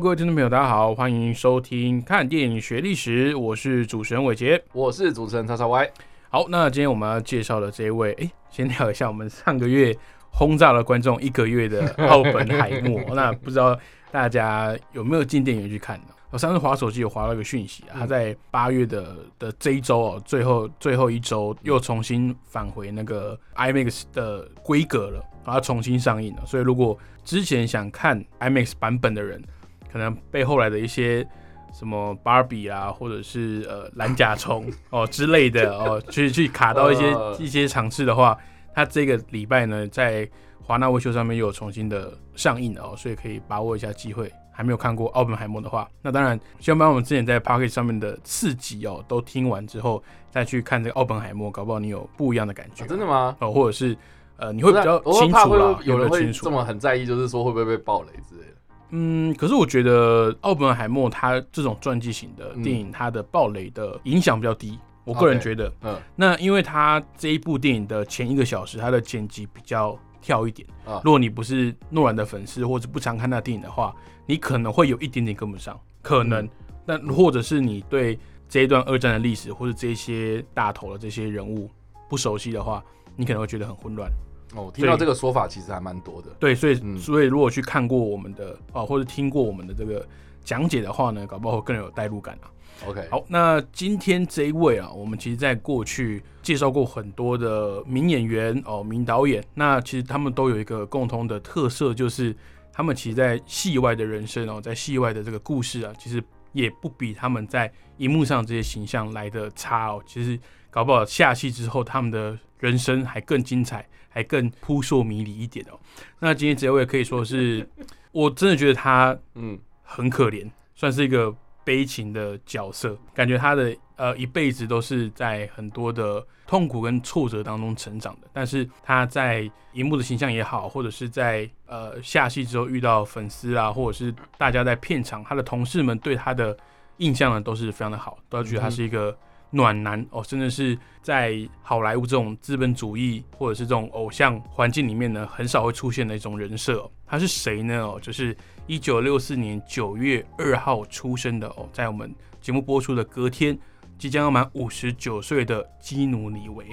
各位听众朋友，大家好，欢迎收听《看电影学历史》，我是主持人伟杰。我是主持人叉叉 Y。好，那今天我们要介绍的这一位，哎，先聊一下我们上个月轰炸了观众一个月的奥本海默。那不知道大家有没有进电影院去看呢？我上次划手机有划到一个讯息啊，他在八月的的这一周哦，最后最后一周又重新返回那个 IMAX 的规格了，然后重新上映了。所以如果之前想看 IMAX 版本的人，可能被后来的一些什么芭比啊，或者是呃蓝甲虫 哦之类的 哦，去去卡到一些一些场次的话，它这个礼拜呢，在华纳维修上面又有重新的上映了哦，所以可以把握一下机会。还没有看过奥本海默的话，那当然希望把我们之前在 p o c k e t 上面的四集哦都听完之后，再去看这个奥本海默，搞不好你有不一样的感觉。真的吗？哦，或者是呃你会比较清楚了，有人会清楚这么很在意，就是说会不会被暴雷之类的。嗯，可是我觉得奥本海默他这种传记型的电影，它的暴雷的影响比较低。我个人觉得，嗯，那因为他这一部电影的前一个小时，他的剪辑比较跳一点。啊，如果你不是诺兰的粉丝，或者不常看那电影的话，你可能会有一点点跟不上，可能。那或者是你对这一段二战的历史，或者这些大头的这些人物不熟悉的话，你可能会觉得很混乱。哦，听到这个说法其实还蛮多的。对，所以所以如果去看过我们的哦，或者听过我们的这个讲解的话呢，搞不好更有代入感啊。OK，好，那今天这一位啊，我们其实在过去介绍过很多的名演员哦，名导演。那其实他们都有一个共同的特色，就是他们其实，在戏外的人生哦，在戏外的这个故事啊，其实也不比他们在荧幕上这些形象来的差哦。其实搞不好下戏之后，他们的人生还更精彩。还更扑朔迷离一点哦。那今天这位可以说是，我真的觉得他嗯很可怜，算是一个悲情的角色。感觉他的呃一辈子都是在很多的痛苦跟挫折当中成长的。但是他在荧幕的形象也好，或者是在呃下戏之后遇到粉丝啊，或者是大家在片场，他的同事们对他的印象呢都是非常的好，都觉得他是一个。暖男哦，甚至是在好莱坞这种资本主义或者是这种偶像环境里面呢，很少会出现的一种人设。他是谁呢？哦，就是一九六四年九月二号出生的哦，在我们节目播出的隔天，即将要满五十九岁的基努里维。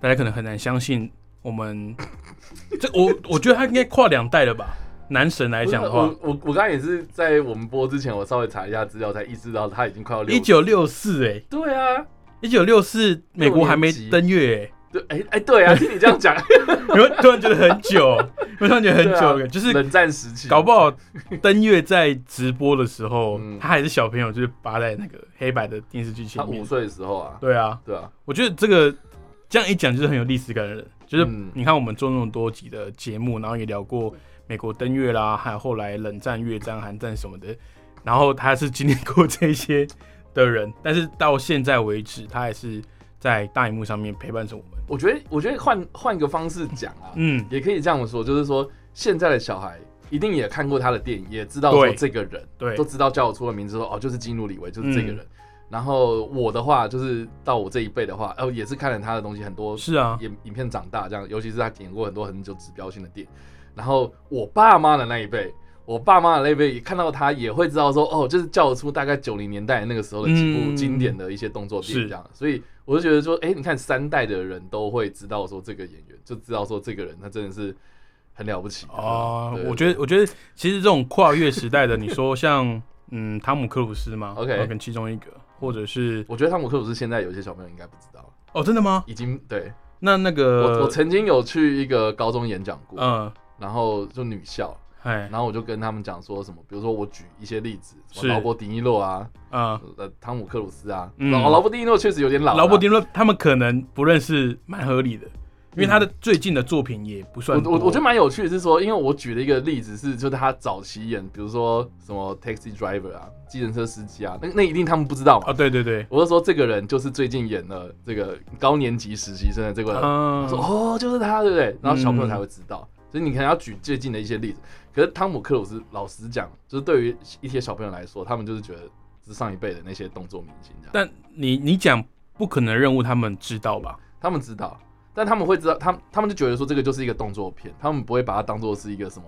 大家可能很难相信，我们这我我觉得他应该跨两代了吧。男神来讲的话，我我刚才也是在我们播之前，我稍微查一下资料，才意识到他已经快要一九六四哎，对啊，一九六四美国还没登月哎，对哎哎对啊，听你这样讲，我突然觉得很久，我突然觉得很久，就是冷战时期，搞不好登月在直播的时候，他还是小朋友，就是扒在那个黑白的电视剧前面，五岁的时候啊，对啊。对啊，我觉得这个这样一讲就是很有历史感的人，就是你看我们做那么多集的节目，然后也聊过。美国登月啦，还有后来冷战、越战、韩战什么的，然后他是经历过这些的人，但是到现在为止，他还是在大荧幕上面陪伴着我们。我觉得，我觉得换换一个方式讲啊，嗯，也可以这样说，就是说现在的小孩一定也看过他的电影，也知道说这个人，对，都知道叫我出了名字说哦，就是金努里维，就是这个人。然后我的话，就是到我这一辈的话，哦，也是看了他的东西很多，是啊，影影片长大这样，尤其是他演过很多很久指标性的电影。然后我爸妈的那一辈，我爸妈的那一辈看到他也会知道说，哦，就是叫得出大概九零年代那个时候的几部经典的一些动作片这样。所以我就觉得说，哎，你看三代的人都会知道说这个演员，就知道说这个人他真的是很了不起啊。我觉得，我觉得其实这种跨越时代的，你说像嗯汤姆克鲁斯吗，OK，跟其中一个，或者是我觉得汤姆克鲁斯现在有些小朋友应该不知道哦，真的吗？已经对，那那个我我曾经有去一个高中演讲过，嗯。然后就女校，然后我就跟他们讲说什么，比如说我举一些例子，劳勃迪尼洛啊，啊，呃，汤姆克鲁斯啊，劳勃迪尼洛确实有点老，劳勃迪尼洛他们可能不认识，蛮合理的，因因为他的最近的作品也不算多。我我我觉得蛮有趣的是说，因为我举了一个例子是，就是他早期演，比如说什么 taxi driver 啊，计程车司机啊，那那一定他们不知道嘛。啊，对对对，我就说这个人就是最近演了这个高年级实习生的这个人，说哦，就是他，对不对？然后小朋友才会知道，所以你可能要举最近的一些例子。可是汤姆克鲁斯老实讲，就是对于一些小朋友来说，他们就是觉得是上一辈的那些动作明星这样，但你你讲不可能任务，他们知道吧？他们知道，但他们会知道，他们他们就觉得说这个就是一个动作片，他们不会把它当做是一个什么，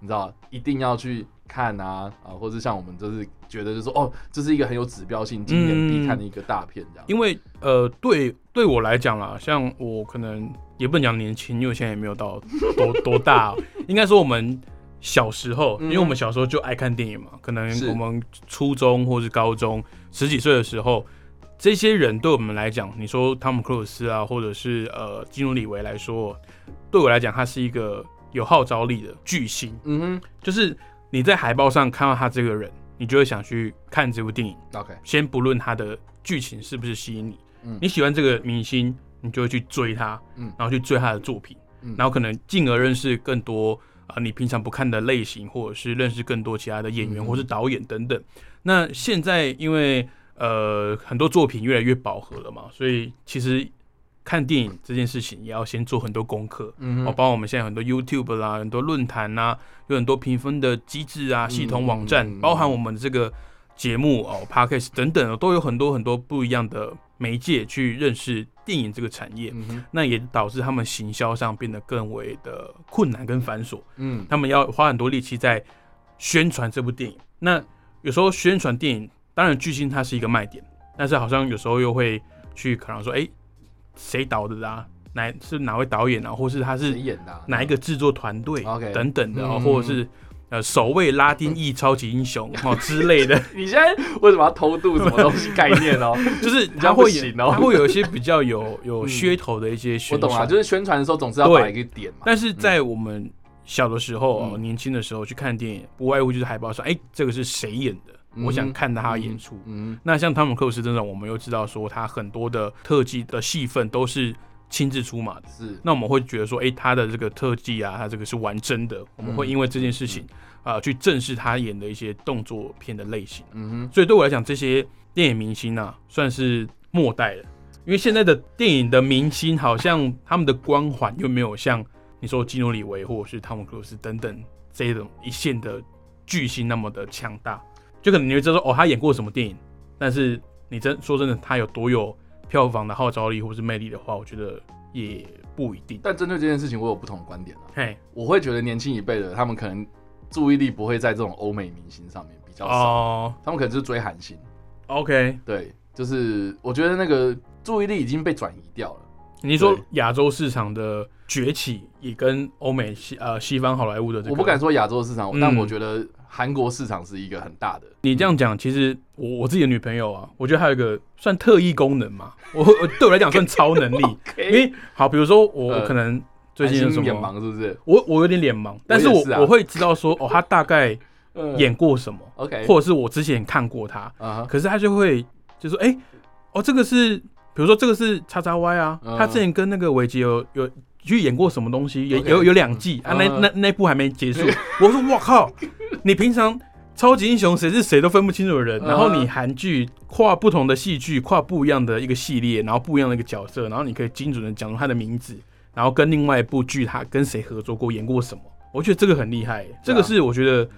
你知道，一定要去看啊啊，或者像我们就是觉得就是说哦，这是一个很有指标性、经典必看的一个大片这样。因为呃，对对我来讲啦，像我可能也不能讲年轻，因为现在也没有到多多 大。哦、应该说我们小时候，嗯。因为我们小时候就爱看电影嘛，可能我们初中或是高中十几岁的时候，这些人对我们来讲，你说汤姆克鲁斯啊，或者是呃基努里维来说，对我来讲，他是一个有号召力的巨星，嗯哼。就是你在海报上看到他这个人，你就会想去看这部电影。，OK，先不论他的剧情是不是吸引你，嗯。你喜欢这个明星，你就会去追他，嗯。然后去追他的作品，嗯。然后可能进而认识更多啊、呃你平常不看的类型，或者是认识更多其他的演员嗯。或是导演等等。那现在因为呃很多作品越来越饱和了嘛，所以其实看电影这件事情也要先做很多功课。哦，包括我们现在很多 YouTube 啦，很多论坛呐，有很多评分的机制啊，系统网站，嗯包含我们的这个节目哦、Podcast 等等，都有很多很多不一样的媒介去认识电影这个产业。嗯，那也导致他们行销上变得更为的困难跟繁琐，嗯他们要花很多力气在宣传这部电影。那有时候宣传电影，当然巨星它是一个卖点，但是好像有时候又会去可能说，哎、谁导的啊？哪是哪位导演啊？或是他是演的啊？哪一个制作团队 OK 等等的哦，嗯或者是呃首位拉丁裔超级英雄 哦之类的，你现在为什么要偷渡什么东西概念哦？就是这样他会有不行哦他会有一些比较有有嗯噱头的一些我宣懂啊，传，就是宣传的时候总是要摆一个点嘛。但是在我们小的时候哦，嗯年轻的时候去看电影，不外乎就是海报上，哎，这个是谁演的？嗯我想看他演出。嗯那像汤姆克鲁斯这种，我们又知道说他很多的特技的戏份都是亲自出马的。是那我们会觉得说，哎、他的这个特技啊，他这个是玩真的，我们会因为这件事情啊、去正视他演的一些动作片的类型。嗯哼所以对我来讲，这些电影明星啊，算是末代了。因为现在的电影的明星，好像他们的光环又没有像你说基努里维或者是汤姆克鲁斯等等这种一线的巨星那么的强大。就可能你会知道说，哦，他演过什么电影，但是你真说真的，他有多有票房的号召力或是魅力的话，我觉得也不一定。但针对这件事情，我有不同的观点啊。嘿，我会觉得年轻一辈的他们可能注意力不会在这种欧美明星上面比较少，哦他们可能就是追韩星。，OK，对，就是我觉得那个注意力已经被转移掉了。你说对亚洲市场的崛起也跟欧美西呃西方好莱坞的这个，我不敢说亚洲市场，嗯但我觉得韩国市场是一个很大的。你这样讲，其实我我自己的女朋友啊，我觉得还有一个算特异功能嘛，我我对我来讲算超能力，因为好，比如说我可能最近有什么脸，盲是不是？我我有点脸盲，但是我我是啊。我会知道说哦，他大概 嗯。演过什么，OK，或者是我之前看过他，啊哈。可是他就会就说，哎、哦，这个是，比如说这个是叉叉 Y 啊，嗯。他之前跟那个维吉有有去演过什么东西，有有有两季。啊，那嗯。那那部还没结束。我说我靠，你平常超级英雄谁是谁都分不清楚的人，嗯。然后你韩剧跨不同的戏剧，跨不一样的一个系列，然后不一样的一个角色，然后你可以精准的讲出他的名字，然后跟另外一部剧他跟谁合作过，演过什么，我觉得这个很厉害，这个是我觉得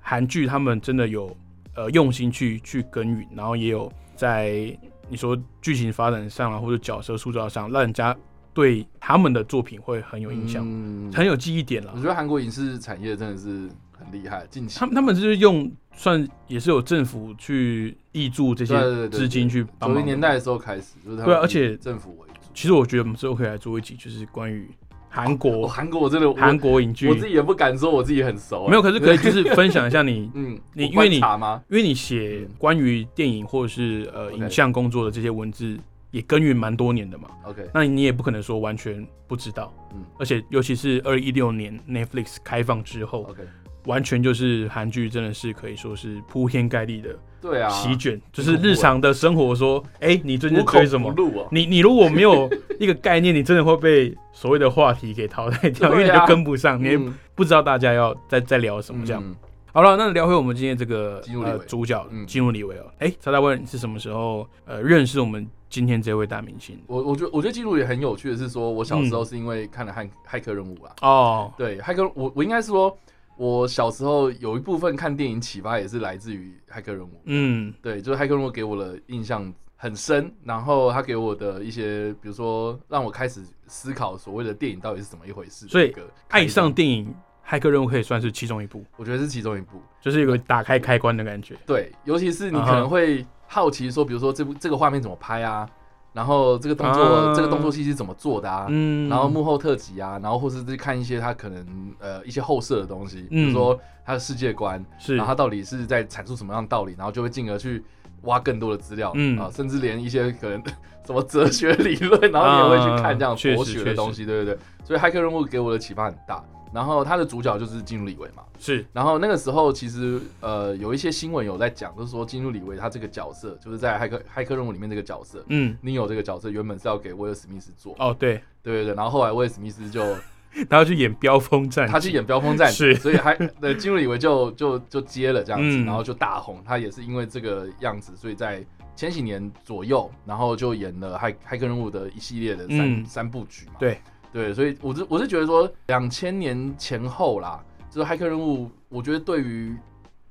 韩剧他们真的有呃用心去去耕耘，然后也有在你说剧情发展上啊，或者角色塑造上，让人家对他们的作品会很有印象，嗯很有记忆点了我。觉得韩国影视产业真的是很厉害，近期他们他们就是用算也是有政府去挹注这些资金去帮忙。九零年代的时候开始，就是对啊而且政府为主。其实我觉得我们之后可以来做一集，就是关于韩哦，国韩国我真的我韩国影剧我，自己也不敢说我自己很熟啊，没有，可是可以 就是分享一下你嗯，你因为你？因为你写嗯关于电影或者是呃影像工作的这些文字，也耕耘蛮多年的嘛。OK，那你也不可能说完全不知道，嗯。而且尤其是二零一六年 Netflix 开放之后，OK，完全就是韩剧真的是可以说是铺天盖地的对啊，席卷，就是日常的生活说，哎、你最近追什么。你你如果没有一个概念，你真的会被所谓的话题给淘汰掉，因为你就跟不上，你也嗯。不知道大家要在在聊什么这样。嗯好了，那聊回我们今天这个呃主角嗯基努里维哦。哎，曹大问你是什么时候呃认识我们今天这位大明星？我我觉得我觉得记录也很有趣的是说，我小时候嗯是因为看了骇骇客任务啊。哦，对，骇客我我应该是说，我小时候有一部分看电影启发也是来自于骇客任务。嗯对，就是骇客任务给我的印象很深，然后他给我的一些，比如说让我开始思考所谓的电影到底是怎么一回事。所以这个开爱上，电影《骇客任务》可以算是其中一部，我觉得是其中一部。就是有个打开开关的感觉。对，尤其是你可能会好奇说，比如说这部这个画面怎么拍啊，然后这个动作、啊。这个动作戏是怎么做的啊，嗯，然后幕后特辑啊，然后或是去看一些他可能呃一些后设的东西，比嗯如说他的世界观，是。然后他到底是在阐述什么样的道理，然后就会进而去挖更多的资料，嗯。啊，甚至连一些可能 什么哲学理论，然后你也会去看这样啊确实佛学的东西，对不对？所以骇客任务给我的启发很大。然后他的主角就是金努里维嘛，是。然后那个时候其实呃有一些新闻有在讲，就是说金努里维他这个角色，就是在骇客骇客任务里面这个角色。嗯。尼欧这个角色原本是要给威尔史密斯做，哦对，对对对，然后后来威尔史密斯就 他要去演飙风战，他去演飙风战士，是。所以还呃金入李维就就就接了这样子，嗯。然后就大红。他也是因为这个样子，所以在前几年左右，然后就演了骇骇客任务的一系列的三、嗯。三部曲嘛。对对，所以我是我是觉得说，两千年前后啦，就是骇客任务，我觉得对于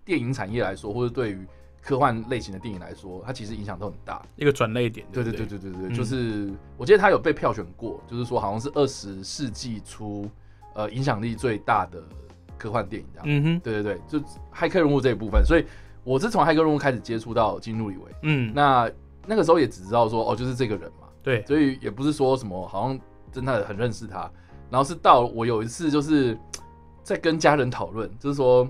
电影产业来说，或者对于科幻类型的电影来说，它其实影响都很大。一个转类点，对对对对？对对就是我记得他有被票选过，就是说好像是二十世纪初呃影响力最大的科幻电影这样。嗯哼，对对对，就骇客任务这一部分，所以我是从骇客任务开始接触到金路里维，嗯，那那个时候也只知道说哦就是这个人嘛，对，所以也不是说什么好像真的很认识他，然后是到我有一次就是 在跟家人讨论，就是说。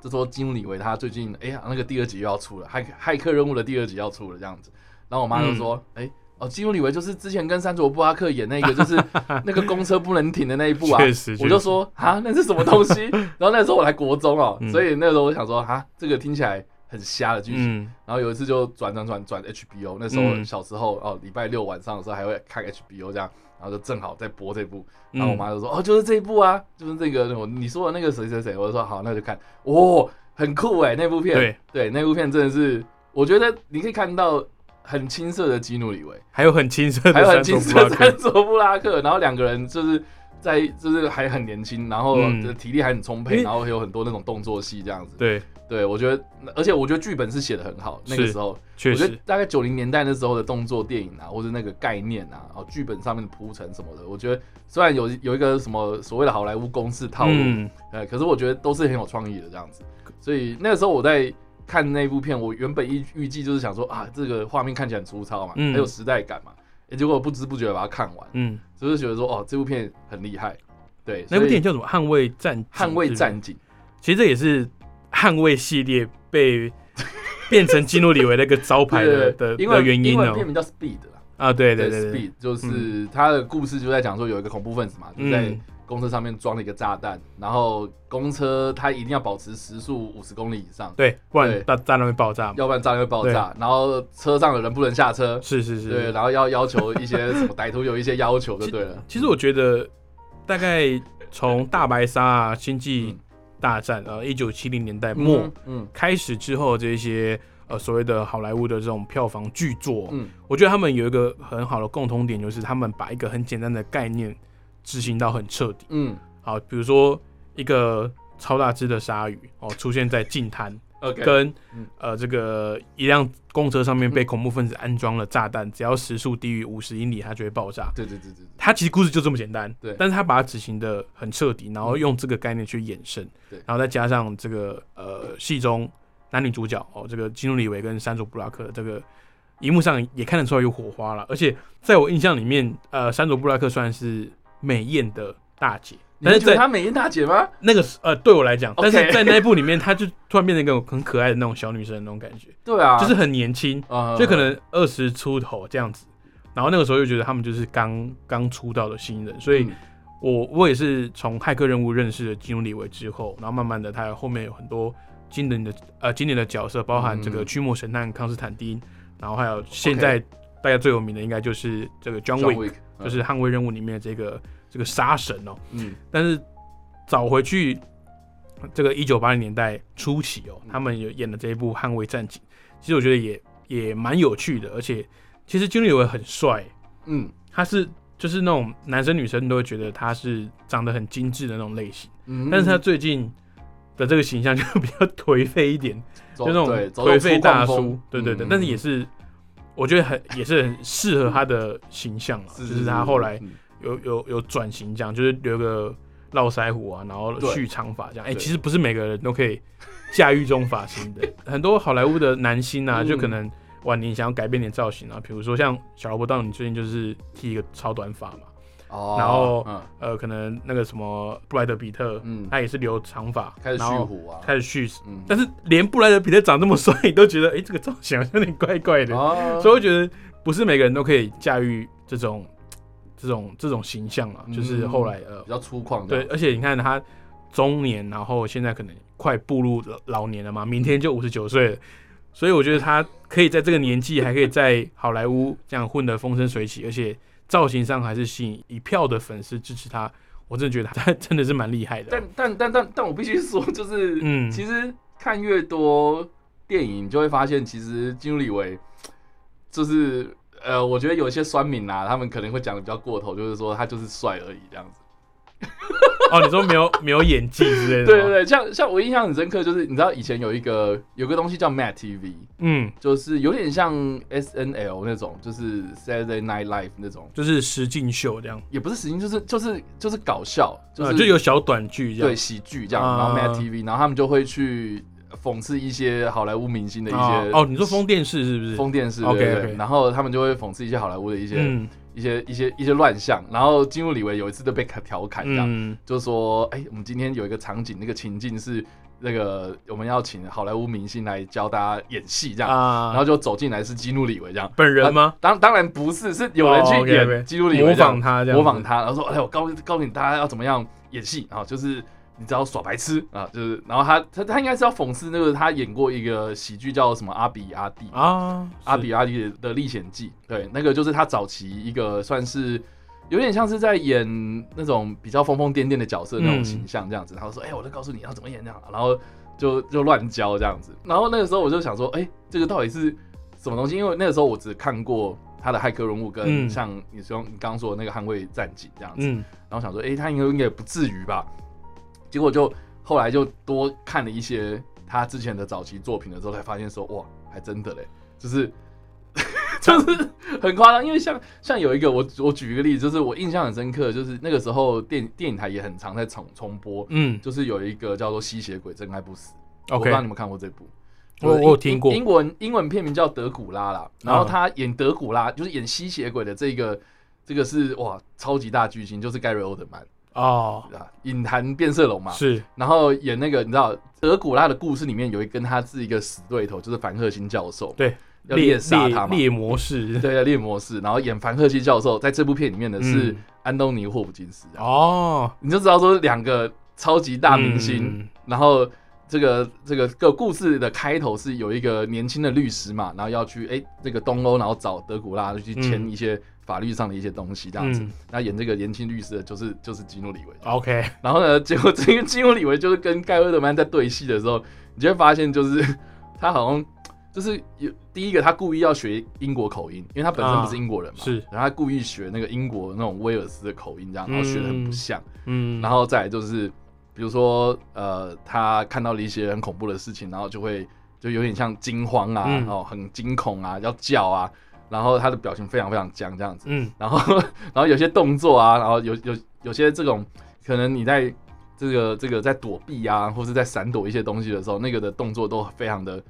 就说金努里维他最近哎呀那个第二集又要出了，骇骇客任务的第二集要出了这样子，然后我妈就说哎、哦金努里维就是之前跟山卓布拉克演那个就是 那个公车不能停的那一部啊，确实，我就说啊，那是什么东西？然后那时候我来国中哦、嗯。所以那个时候我想说啊，这个听起来很瞎的剧情。嗯。然后有一次就转转转转 HBO，那时候嗯。小时候哦，礼拜六晚上的时候还会看 HBO 这样，然后就正好在播这部，然后我妈就说、哦，就是这一部啊，就是这个我你说的那个谁谁谁，我就说好，那就看，哦，很酷哎，那部片，对。对，那部片真的是，我觉得你可以看到很青涩的基努里维，还有很青涩的还有很青涩的卓布拉克。山卓布拉克，然后两个人就是在就是还很年轻，然后嗯。体力还很充沛，为然后有很多那种动作戏这样子。对，对，我觉得，而且我觉得剧本是写的很好，那个是时候，确实，我觉得大概九零年代那时候的动作电影啊，或者那个概念啊，哦，剧本上面的铺陈什么的，我觉得虽然有有一个什么所谓的好莱坞公式套路，嗯，呃，可是我觉得都是很有创意的这样子。所以那个时候我在看那部片，我原本预预计就是想说啊，这个画面看起来很粗糙嘛，嗯很有时代感嘛，诶结果不知不觉地把它看完，嗯，就是觉得说哦，这部片很厉害。对，那部电影影叫什么？捍卫战，捍卫战警，其实这也是捍卫系列被变成基努里维那个招牌的的原因哦英文片。名叫 Speed 啦。啊，对对对就是他的故事就在讲说有一个恐怖分子嘛，就在嗯，公车上面装了一个炸弹，然后公车它一定要保持时速五十公里以上，对，不然炸弹会爆炸嘛。要不然炸弹会爆炸。然后车上的人不能下车，是是是，对，然后要要求一些什么歹徒有一些要求就对了。其实我觉得，大概从大白鲨啊、星际大战呃一九七零年代末、嗯嗯。开始之后，这些呃所谓的好莱坞的这种票房巨作，嗯。我觉得他们有一个很好的共同点，就是他们把一个很简单的概念执行到很彻底。嗯。好，比如说一个超大只的鲨鱼哦出现在近滩，，OK，跟嗯。呃这个一辆公车上面被恐怖分子安装了炸弹，只要时速低于五十英里，它就会爆炸。对对对对对，它其实故事就这么简单，对。但是他把它执行的很彻底，然后用这个概念去衍生，对。然后再加上这个呃戏中男女主角哦，这个基努里维跟山卓布拉克的这个荧幕上也看得出来有火花了，而且在我印象里面，呃，山卓布拉克算是美艳的大姐，但是在她美艳大姐吗？那个呃对我来讲，但是在那一部里面，她就突然变成一个很可爱的那种小女生的那种感觉，对啊，就是很年轻，呃就可能二十出头这样子。然后那个时候就觉得他们就是刚刚出道的新人，所以嗯。我我也是从骇客任务认识了基努里维之后，然后慢慢的他后面有很多经典的呃经典的角色，包含这个嗯。驱魔神探康斯坦丁，然后还有现在大家最有名的应该就是这个 John Wick，Wick，就是捍卫任务里面的这个这个杀神哦。嗯。但是找回去这个一九八零年代初期哦，他们有演的这一部《捍卫战警》，其实我觉得也也蛮有趣的，而且其实金立伟很帅，嗯。他是就是那种男生女生都会觉得他是长得很精致的那种类型，嗯，但是他最近的这个形象就比较颓废一点，就那种颓废大叔对对对，嗯但是也是我觉得很也是很适合他的形象啊，就是他后来嗯有有有转型这样，就是留个络腮胡啊，然后蓄长发这样。哎、对其实不是每个人都可以驾驭这种发型的，很多好莱坞的男星啊，嗯就可能晚年想要改变点造型啊，比如说像小萝卜道你最近就是剃一个超短发嘛，哦，然后嗯。呃，可能那个什么布莱德比特，嗯，他也是留长发，开始然后蓄胡啊，开始蓄，嗯，但是连布莱德比特长这么帅，你都觉得哎、这个造型 有点怪怪的，哦。所以我觉得不是每个人都可以驾驭这种这种这种形象啊，嗯。就是后来呃比较粗犷这对，而且你看他中年，然后现在可能快步入老老年了嘛，明天就五十九岁了，所以我觉得他可以在这个年纪还可以在好莱坞这样混得风生水起，而且造型上还是吸引一票的粉丝支持他，我真的觉得他 真的是蛮厉害的。但但但但但我必须说，就是嗯其实看越多电影，你就会发现，其实金庸李维就是呃，我觉得有一些酸民啊，他们可能会讲的比较过头，就是说他就是帅而已这样子。哦，你说没有没有演技之类的？对对，对，像像我印象很深刻，就是你知道以前有一个有个东西叫 Mad TV，嗯，就是有点像 SNL 那种，就是 Saturday Night Live 那种，就是实境秀这样，也不是实境，就是就是就是搞笑，就呃是、就有小短剧这样对。喜剧这样，啊然后 Mad TV，然后他们就会去讽刺一些好莱坞明星的一些哦哦，你说封电视是不是？封电视，OK，对对然后他们就会讽刺一些好莱坞的一些、嗯。一些一些一些乱象，然后金入李维有一次就被调侃这样，嗯。就说，哎、我们今天有一个场景，那个情境是那个我们要请好莱坞明星来教大家演戏这样，啊，然后就走进来是基努里维这样。本人吗？当当然不是，是有人哦去演基努里维模仿他这样，模仿。他，然后说：“哎，我告告诉你大家要怎么样演戏？啊，就是你知道耍白痴啊，就是。”然后他他他应该是要讽刺那个他演过一个喜剧叫什么《阿比阿弟》啊，阿比阿弟的历险记，对，那个就是他早期一个算是有点像是在演那种比较疯疯癫癫的角色那种形象这样子。然后说：“哎，我就告诉你要怎么演这样。”然后就就乱教这样子。然后那个时候我就想说：“哎，这个到底是什么东西？”因为那个时候我只看过他的《骇客任务》跟嗯像你说你刚刚说的那个《捍卫战警》这样子。嗯然后想说，哎、他应该应该也不至于吧？结果就后来就多看了一些他之前的早期作品的时候，才发现说，哇，还真的嘞，就是 就是很夸张。因为像像有一个，我我举一个例子，就是我印象很深刻，就是那个时候电电影台也很常在重重播，嗯。就是有一个叫做《吸血鬼真爱不死》我不知道你们看过这部。我我有听过。英英文英文片名叫德古拉啦，然后啊。他演德古拉，就是演吸血鬼的这个，这个是哇超级大巨星，就是盖瑞欧德曼哦，啊，影坛变色龙嘛。是。然后演那个你知道德古拉的故事里面有一跟他是一个死对头，就是凡赫辛教授，对，要猎猎杀他嘛，猎魔士，对，要猎魔士，然后演凡赫辛教授，在这部片里面的是嗯。安东尼霍普金斯，哦，你就知道说两个超级大明星，嗯。然后这个这个个故事的开头是有一个年轻的律师嘛，然后要去哎这个东欧，然后找德古拉去签嗯。一些法律上的一些东西这样子。嗯那演这个年轻律师的就是就是基努里维。，OK，然后呢，结果这个基努里维就是跟盖尔德曼在对戏的时候，你就会发现就是 他好像就是有第一个他故意要学英国口音，因为他本身不是英国人嘛，啊是然后他故意学那个英国那种威尔斯的口音这样，然后学的很不像。嗯，然后再来就是，比如说呃，他看到了一些很恐怖的事情，然后就会就有点像惊慌啊，嗯然后很惊恐啊，要叫啊，然后他的表情非常非常僵这样子，嗯。然后 然后有些动作啊，然后有有有些这种可能你在这个这个在躲避啊，或是在闪躲一些东西的时候，那个的动作都非常的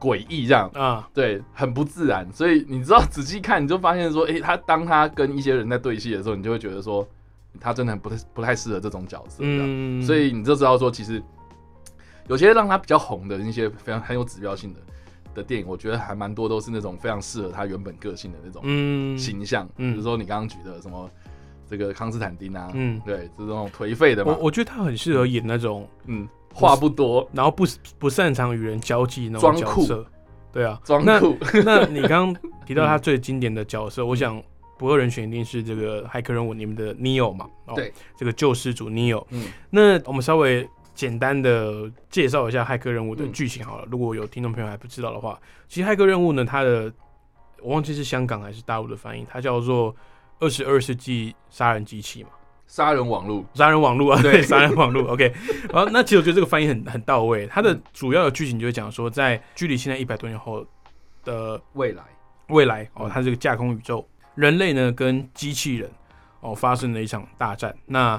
诡异这样。啊，对，很不自然，所以你知道仔细看，你就发现说，诶，他当他跟一些人在对戏的时候，你就会觉得说，他真的很不太不太适合这种角色，嗯，所以你就知道说，其实有些让他比较红的那些非常很有指标性的的电影，我觉得还蛮多都是那种非常适合他原本个性的那种嗯，形象，嗯比如说你刚刚举的什么这个康斯坦丁啊，嗯对，就是那种颓废的嘛，我我觉得他很适合演那种嗯话不多，然后不不擅长与人交际那种角色。对啊，装酷。那 你刚刚提到他最经典的角色，我想不二人选一定是这个骇客任务里面的 Neo 嘛？哦对，这个救世主 Neo。嗯那我们稍微简单的介绍一下骇客任务的嗯剧情好了。如果有听众朋友还不知道的话，其实骇客任务呢，它的我忘记是香港还是大陆的翻译，它叫做二十二世纪杀人机器嘛，杀人网络，杀人网络啊，对对，杀人网络。OK，好那其实我觉得这个翻译很很到位。它的主要的剧情就是讲说，在距离现在一百多年后的未来，未来哦嗯，它这个架空宇宙，人类呢跟机器人哦发生了一场大战。那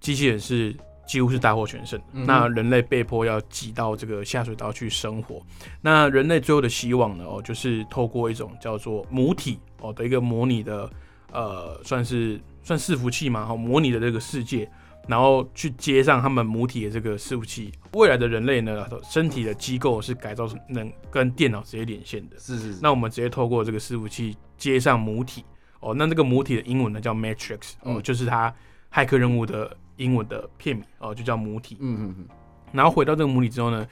机器人是几乎是大获全胜，嗯那人类被迫要挤到这个下水道去生活。那人类最后的希望呢，哦，就是透过一种叫做母体哦的一个模拟的呃，算是算伺服器嘛，哦，模拟的这个世界。然后去接上他们母体的这个伺服器，未来的人类呢，身体的机构是改造成能跟电脑直接连线的。是是是，那我们直接透过这个伺服器接上母体哦，那这个母体的英文呢叫 Matrix 哦，嗯就是它骇客任务的英文的片名哦，就叫母体。嗯嗯嗯，然后回到这个母体之后呢，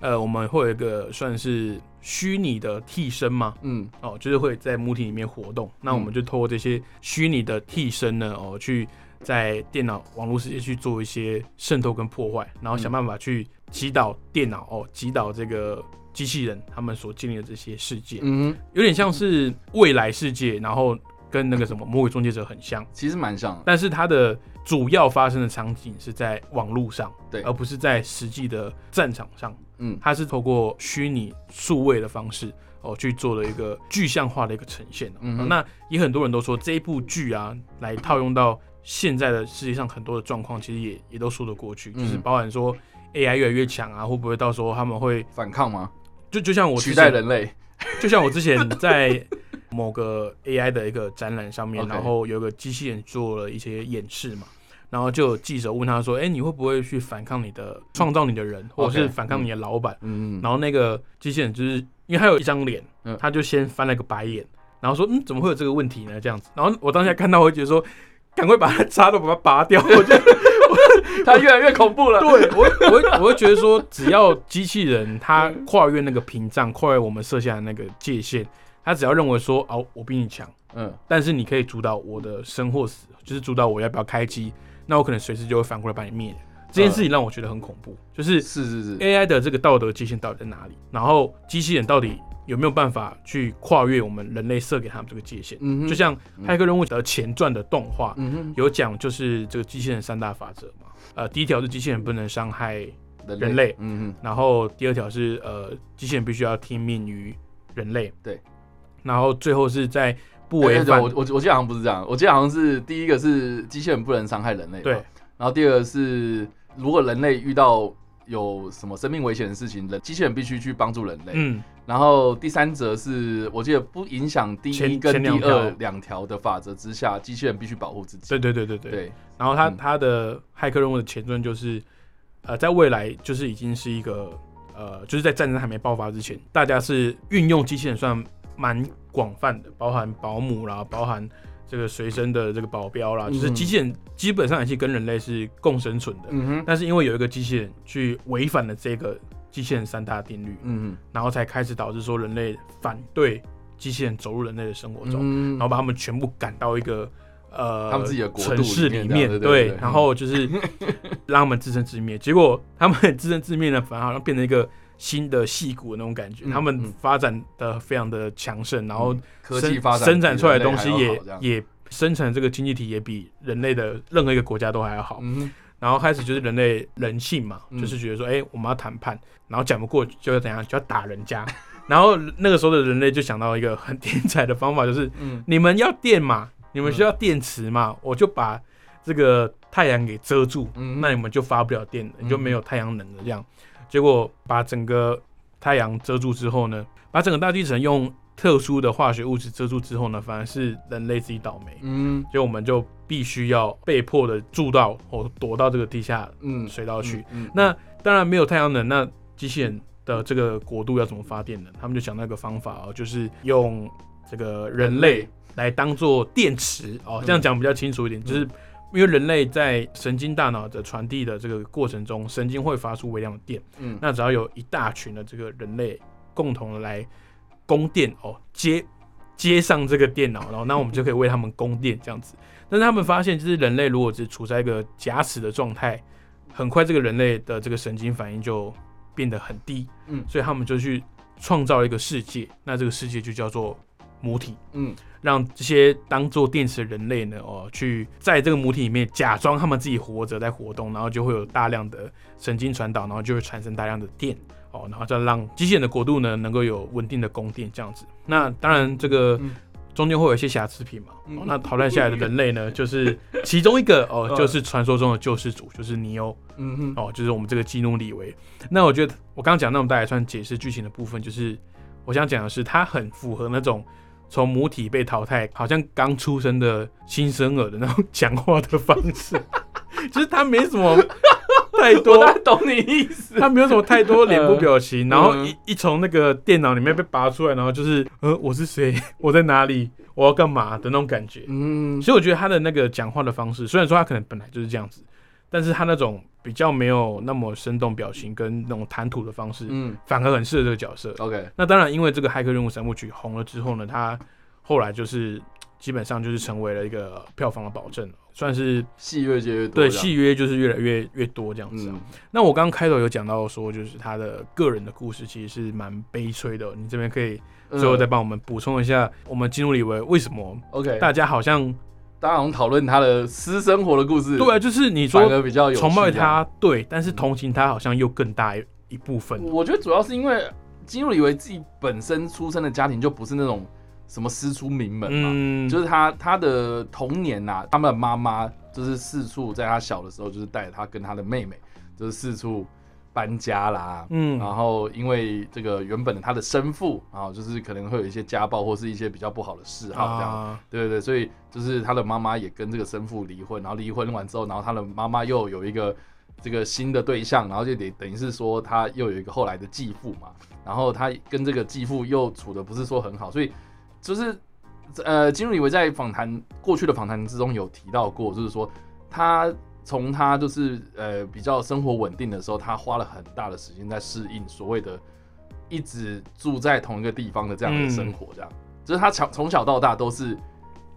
呃，我们会有一个算是虚拟的替身嘛，嗯哦，就是会在母体里面活动。那我们就透过这些虚拟的替身呢，哦，去在电脑网络世界去做一些渗透跟破坏，然后想办法去击倒电脑哦，击倒这个机器人他们所建立的这些世界。嗯，有点像是未来世界，然后跟那个什么魔鬼终结者很像，其实蛮像的，但是它的主要发生的场景是在网络上，对。而不是在实际的战场上。嗯。它是透过虚拟数位的方式哦去做了一个具象化的一个呈现、哦嗯哼。那也很多人都说这一部剧啊，来套用到现在的世界上很多的状况，其实也也都说得过去，嗯。就是包含说 AI 越来越强啊，会不会到时候他们会反抗吗？就就像我取代人类，就像我之前在某个 AI 的一个展览上面然后有个机器人做了一些演示嘛，然后就有记者问他说：“哎、你会不会去反抗你的创造你的人，或者是反抗你的老板？”嗯，然后那个机器人就是因为他有一张脸嗯，他就先翻了个白眼，然后说：“嗯，怎么会有这个问题呢？”这样子，然后我当下看到，我会觉得说。赶快把它插都把它拔掉！我就它越来越恐怖了。对我，我会我会觉得说，只要机器人它跨越那个屏障，跨越我们设下的那个界限，它只要认为说，哦，我比你强，嗯，但是你可以主导我的生或死，就是主导我要不要开机，那我可能随时就会反过来把你灭。这件事情让我觉得很恐怖，就是是是是，AI 的这个道德界限到底在哪里？然后机器人到底有没有办法去跨越我们人类设给他们这个界限？嗯就像《骇客任务》的前传的动画，嗯，有讲就是这个机器人三大法则嘛。呃，第一条是机器人不能伤害人类嗯然后第二条是呃，机器人必须要听命于人类。对。然后最后是在不哼，违反我我我记得好像不是这样，我记得好像是第一个是机器人不能伤害人类，对，然后第二个是如果人类遇到有什么生命危险的事情，人机器人必须去帮助人类。嗯然后第三则是我记得不影响第一前跟第二两条的法则之下，机器人必须保护自己。对对对对对。对，然后它嗯它的骇客任务的前传就是呃，在未来就是已经是一个呃，就是在战争还没爆发之前，大家是运用机器人算蛮广泛的，包含保姆啦，包含这个随身的这个保镖啦，就是嗯机器人基本上也是跟人类是共生存的。嗯哼，但是因为有一个机器人去违反了这个机器人三大定律，嗯然后才开始导致说人类反对机器人走入人类的生活，中，嗯然后把他们全部赶到一个呃他们自己的城市里里面，对然后就是 让他们自生自灭。结果他们自生自灭呢，反而好像变成一个新的戏骨的那种感觉。嗯他们嗯发展的非常的强盛，然后科生技发展生产出来的东西也也生产这个经济体也比人类的任何一个国家都还要好。然后开始就是人类人性嘛，嗯。就是觉得说，哎、我们要谈判，然后讲不过就要怎样，就要打人家。然后那个时候的人类就想到一个很天才的方法，就是嗯。你们要电嘛，你们需要电池嘛，我就把这个太阳给遮住，嗯。那你们就发不了电了，嗯。你就没有太阳能了。这样，结果把整个太阳遮住之后呢，把整个大气层用特殊的化学物质遮住之后呢，反而是人类自己倒霉，嗯所以我们就必须要被迫的住到或躲到这个地下嗯水道去。嗯，嗯那当然没有太阳能，那机器人的这个国度要怎么发电呢？他们就想到一个方法哦，就是用这个人类来当做电池哦，这样讲比较清楚一点，就是因为人类在神经大脑的传递的这个过程中，神经会发出微量的电。嗯，那只要有一大群的这个人类共同的来供电哦，接接上这个电脑，然后那我们就可以为他们供电这样子。但是他们发现，就是人类如果只处在一个假死的状态，很快这个人类的这个神经反应就变得很低。嗯所以他们就去创造了一个世界，那这个世界就叫做母体。嗯让这些当做电池的人类呢，哦，去在这个母体里面假装他们自己活着在活动，然后就会有大量的神经传导，然后就会产生大量的电，哦，然后再让机器人的国度呢能够有稳定的供电这样子。那当然这个嗯中间会有一些瑕疵品嘛，嗯哦，那淘汰下来的人类呢，就是其中一个哦，嗯就是传说中的救世主，就是尼欧。嗯哼，哦，就是我们这个基努里维。那我觉得我刚刚讲那么大也算解释剧情的部分，就是我想讲的是，它很符合那种从母体被淘汰，好像刚出生的新生儿的那种讲话的方式，就是他没什么太我多大。概懂你意思。他没有什么太多脸部表情，然后嗯一一从那个电脑里面被拔出来，然后就是呃我是谁，我在哪里，我要干嘛的那种感觉。嗯所以我觉得他的那个讲话的方式，虽然说他可能本来就是这样子，但是他那种比较没有那么生动表情跟那种谈吐的方式，嗯反而很适合这个角色。，OK，那当然，因为这个《骇客任务》三部曲红了之后呢，他后来就是基本上就是成为了一个票房的保证，算是戏越接越多，对戏约就是越来越越多这样子、啊。嗯那我刚刚开头有讲到说，就是他的个人的故事其实是蛮悲催的，你这边可以嗯最后再帮我们补充一下，我们金入里维为什么 OK，大家好像大家好像讨论他的私生活的故事，对啊，就是你反说而比较有崇拜。他，对，但是同情他好像又更大一一部分。我觉得主要是因为基努里维自己本身出生的家庭就不是那种什么师出名门嘛，嗯，就是他他的童年呐、他们的妈妈就是四处在他小的时候，就是带着他跟他的妹妹，就是四处搬家啦。嗯然后因为这个原本的他的生父，啊就是可能会有一些家暴或是一些比较不好的嗜好这样。啊，对对对，所以就是他的妈妈也跟这个生父离婚，然后离婚完之后，然后他的妈妈又有一个这个新的对象，然后就得等于是说他又有一个后来的继父嘛，然后他跟这个继父又处的不是说很好，所以就是呃，金瑞维在访谈过去的访谈之中有提到过，就是说他从他就是呃比较生活稳定的时候，他花了很大的时间在适应所谓的一直住在同一个地方的这样的生活，这样、就是他从从小到大都是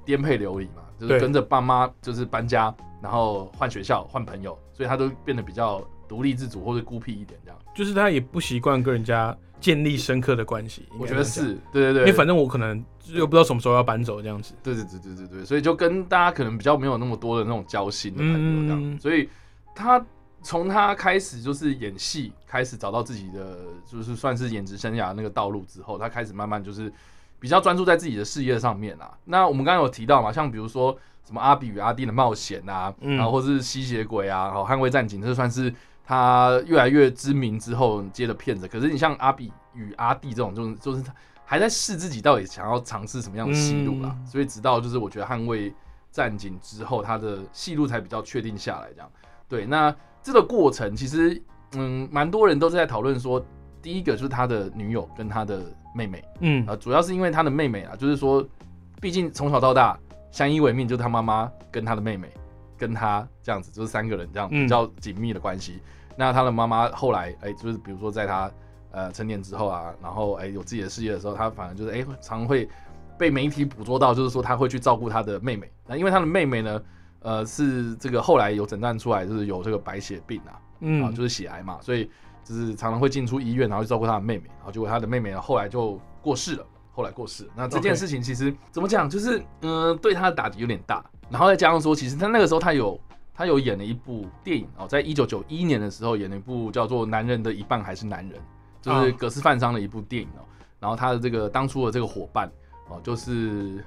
颠沛流离嘛，就是跟着爸妈就是搬家，然后换学校换朋友，所以他都变得比较独立自主或者孤僻一点这样。就是他也不习惯跟人家建立深刻的关系。我觉得是，对对对，因为反正我可能又不知道什么时候要搬走这样子。对对对对对对，所以就跟大家可能比较没有那么多的那种交心的朋友这样，嗯所以他从他开始就是演戏，开始找到自己的就是算是演职生涯那个道路之后，他开始慢慢就是比较专注在自己的事业上面啊。那我们刚刚有提到嘛，像比如说什么阿比与阿弟的冒险啊，嗯然后或是吸血鬼啊，然后捍卫战警，这算是他越来越知名之后接的片子。可是你像阿比与阿弟这种，就是就是他还在试自己到底想要尝试什么样的戏路啦。嗯所以直到就是我觉得捍卫战警之后，他的戏路才比较确定下来。这样对，那这个过程其实嗯，蛮多人都是在讨论说，第一个就是他的女友跟他的妹妹。嗯啊，主要是因为他的妹妹啊，就是说，毕竟从小到大相依为命，就是他妈妈跟他的妹妹跟他这样子，就是三个人这样嗯比较紧密的关系。那他的妈妈后来，哎、就是比如说在他呃成年之后啊，然后哎、有自己的事业的时候，他反而就是哎、常会被媒体捕捉到，就是说他会去照顾他的妹妹。那因为他的妹妹呢，呃，是这个后来有诊断出来，就是有这个白血病啊，啊，嗯，就是血癌嘛，所以就是常常会进出医院，然后去照顾他的妹妹，然后结果他的妹妹呢后来就过世了，后来过世了。那这件事情其实怎么讲，就是嗯、呃对他的打击有点大，然后再加上说，其实他那个时候他有他有演了一部电影哦，在一九九一年的时候演了一部叫做《男人的一半还是男人》，就是啊葛斯范商的一部电影哦。然后他的这个当初的这个伙伴哦，就是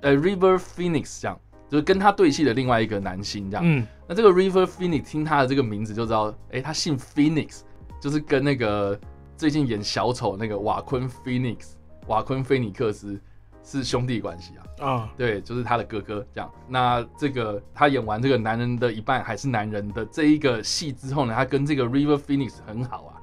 呃 River Phoenix 这样，就是跟他对戏的另外一个男星这样。嗯那这个 River Phoenix 听他的这个名字就知道，哎、他姓 Phoenix，就是跟那个最近演小丑那个瓦昆 Phoenix 瓦昆菲尼克斯是兄弟关系啊。啊，对，就是他的哥哥这样。那这个他演完这个男人的一半还是男人的这一个戏之后呢，他跟这个 River Phoenix 很好啊。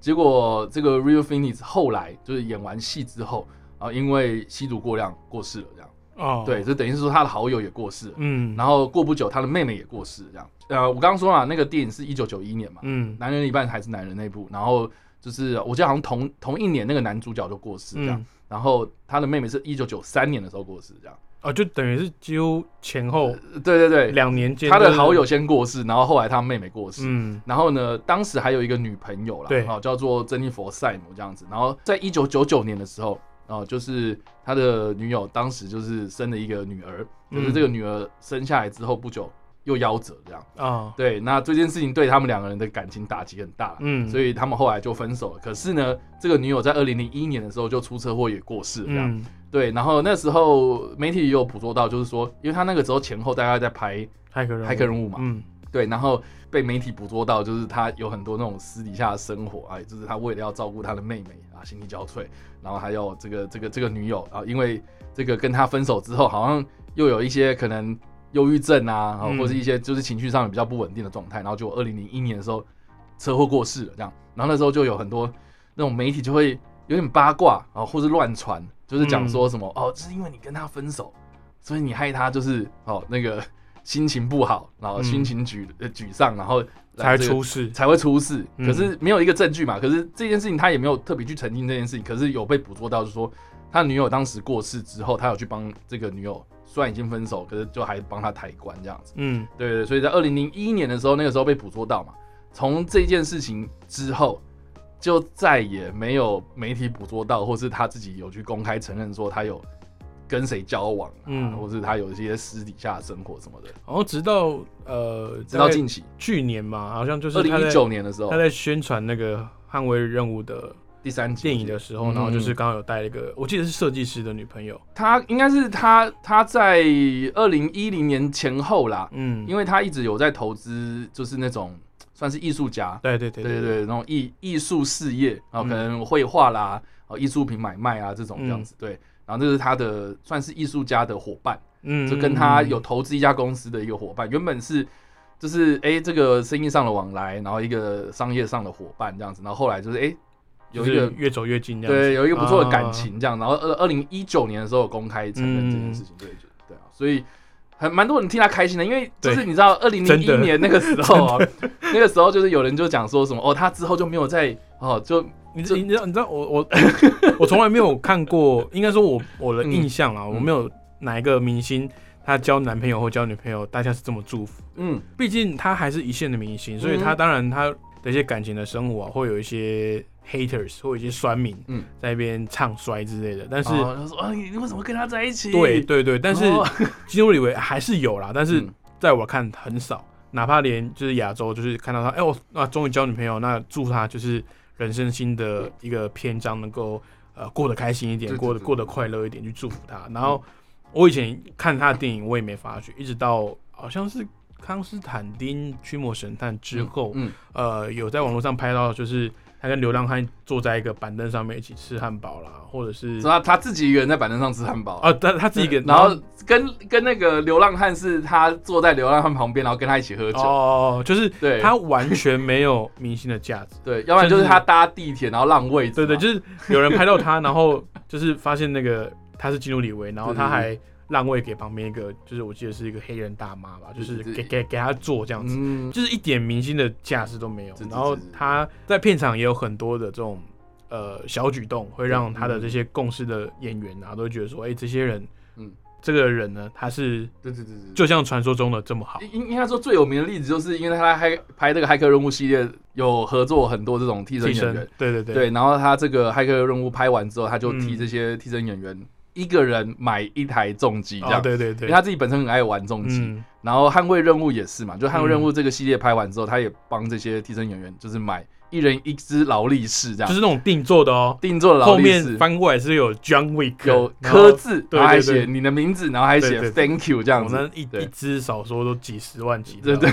结果这个 River Phoenix 后来就是演完戏之后，然后因为吸毒过量过世了，这样。哦，对，，就等于是说他的好友也过世了。嗯，然后过不久，他的妹妹也过世，这样。呃，我刚刚说嘛，那个电影是一九九一年嘛，嗯男人一半还是男人那部，然后就是我记得好像同同一年那个男主角就过世这样，嗯，然后他的妹妹是一九九三年的时候过世这样。哦，就等于是几乎前后呃对对对，两年间，他的好友，先过世，然后后来他妹妹过世。嗯然后呢，当时还有一个女朋友啦，对哦，叫做珍妮佛·赛姆这样子。然后在一九九九年的时候，哦，就是他的女友当时就是生了一个女儿，就是嗯这个女儿生下来之后不久又夭折这样。啊，对，那这件事情对他们两个人的感情打击很大，嗯，所以他们后来就分手了。可是呢，这个女友在二零零一年的时候就出车祸也过世了，这样。嗯，对，然后那时候媒体也有捕捉到，就是说，因为他那个时候前后大概在拍骇客人物，嘛，嗯对，然后被媒体捕捉到，就是他有很多那种私底下的生活啊，就是他为了要照顾他的妹妹啊，心力交瘁，然后还有这个这个这个女友啊，因为这个跟他分手之后，好像又有一些可能忧郁症啊，啊嗯。或者一些就是情绪上比较不稳定的状态，然后就二零零一年的时候车祸过世了，这样，然后那时候就有很多那种媒体就会有点八卦啊，或是乱传，就是讲说什么、哦，是因为你跟他分手，所以你害他就是哦那个心情不好，然后心情沮、呃沮丧，然后才这个出事，才会出事。嗯。可是没有一个证据嘛，可是这件事情他也没有特别去澄清这件事情，可是有被捕捉到，就是说他女友当时过世之后，他有去帮这个女友，虽然已经分手，可是就还帮他抬棺这样子。嗯对对，所以在二零零一年的时候，那个时候被捕捉到嘛。从这件事情之后，就再也没有媒体捕捉到，或是他自己有去公开承认说他有跟谁交往啊，嗯或是他有一些私底下的生活什么的。然后直到呃，直到近期，去年嘛，好像就是二零一九年的时候他，在宣传那个捍卫任务的第三集电影的时候，嗯然后就是刚刚有带了一个，我记得是设计师的女朋友，她应该是他他在二零一零年前后啦，嗯，因为她一直有在投资，就是那种 算是艺术家，对对对对对对，那种艺艺术事业，然后可嗯能绘画啦，哦艺术品买卖啊这种这样子，对，然后这是他的算是艺术家的伙伴，嗯，就跟他有投资一家公司的一个伙伴，原本是就是哎、这个生意上的往来，然后一个商业上的伙伴这样子，然后后来就是哎、有一个就是越走越近这样，对，有一个不错的感啊，情这样。然后二二零一九年的时候有公开承认这件事情，对对对啊，所以很蛮多人替他开心的，因为就是你知道二零零一年那个时候啊，那个时候就是有人就讲说什么哦，他之后就没有再哦，就你就你知道你知道我我 我从来没有看过，应该说我我的嗯印象啦，我没有哪一个明星他交男朋友或交女朋友，大家是这么祝福。嗯毕竟他还是一线的明星，所以他当然他的一些感情的生活啊，会有一些 haters 或有一些酸民嗯，在那边唱衰之类的。但是、哦他说啊，你为什么跟他在一起？对对对，但是哦基努里维还是有啦，但是嗯在我看很少，哪怕连就是亚洲，就是看到他，哎、我那终于交女朋友，那祝他就是人生新的一个篇章能够呃过得开心一点，对对对过得过得快乐一点，去祝福他。然后我以前看他的电影，我也没发觉，一直到好像是康斯坦丁《驱魔神探》之后，嗯呃，有在网络上拍到，就是他跟流浪汉坐在一个板凳上面一起吃汉堡啦，或者是嗯，他他自己一个人在板凳上吃汉堡啊，他他自己一个人，然后跟跟那个流浪汉是他坐在流浪汉旁边，然后跟他一起喝酒，哦，就是对。他完全没有明星的价值。对，要不然就是他搭地铁然后让位对对，就是有人拍到他，然后就是发现那个他是基努里维，然后他还让位给旁边一个，就是我记得是一个黑人大妈吧，就是给给给他坐这样子，嗯，就是一点明星的架势都没有然后他在片场也有很多的这种呃小举动，会让他的这些共事的演员啊，都觉得说，哎，这些人，嗯。这个人呢，他是对对对对，就像传说中的这么好。应应该说最有名的例子，就是因为他拍拍这个骇客任务系列，有合作很多这种替身演员，，对对对。对，然后他这个骇客任务拍完之后，他就替嗯。这些替身演员一个人买一台重机这哦样，对对对。因为，他自己本身很爱玩重机，嗯，然后捍卫任务也是嘛，就捍卫任务这个系列拍完之后，他也帮这些替身演员就是买一人一只劳力士这样，就是那种定做的哦，定做的劳后面力士。翻过来是有 John Wick，有刻字，对然后还写你的名字，然后还写 Thank you 这样子。一对。一只少说都几十万起跳。对对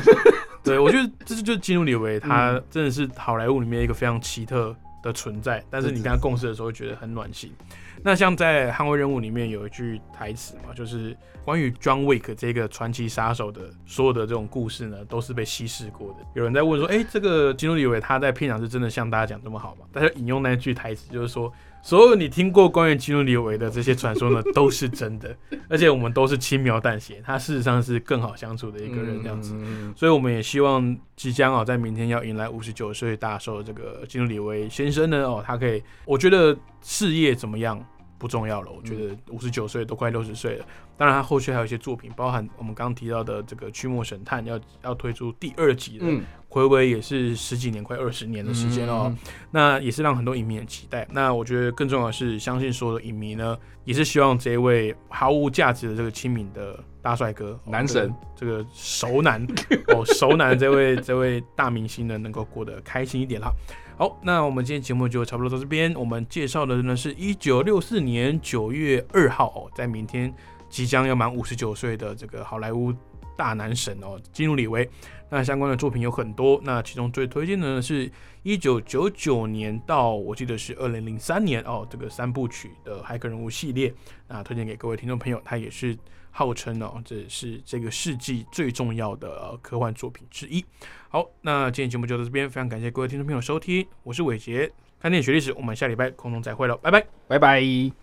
对，我觉得这就是基努里维，他嗯。真的是好莱坞里面一个非常奇特的存在。但是你跟他共事的时候，会觉得很暖心。那像在《捍卫任务》里面有一句台词嘛，就是关于 John Wick 这个传奇杀手的所有的这种故事呢，都是被稀释过的。有人在问说，哎、这个基努里维他在片场是真的像大家讲这么好吗？大家引用那句台词，就是说，所有你听过关于基努里维的这些传说呢，都是真的，而且我们都是轻描淡写，他事实上是更好相处的一个人这样子。嗯所以我们也希望即将哦，在明天要迎来五十九岁大寿的这个基努里维先生呢，哦，他可以，我觉得事业怎么样不重要了，我觉得五十九岁都快六十岁了，当然他后续还有一些作品，包含我们刚刚提到的这个《驱魔神探》要要推出第二集了，嗯，回违也是十几年，快二十年的时间了哦。那也是让很多影迷很期待。那我觉得更重要的是，相信所有的影迷呢，也是希望这一位毫无价值的这个亲民的大帅哥、哦男神这个这个熟男哦，熟男这位这位大明星呢，能够过得开心一点啦。好，那我们今天节目就差不多到这边。我们介绍的呢是一九六四年九月二号哦，在明天即将要满五十九岁的这个好莱坞大男神哦，基努里维。那相关的作品有很多，那其中最推荐的呢是一九九九年到我记得是二零零三年哦，这个三部曲的骇客人物系列，那推荐给各位听众朋友，它也是号称哦，这是这个世纪最重要的、科幻作品之一。好，那今天节目就到这边，非常感谢各位听众朋友收听，我是伟杰，看电影学历史，我们下礼拜空中再会了，拜拜。拜拜。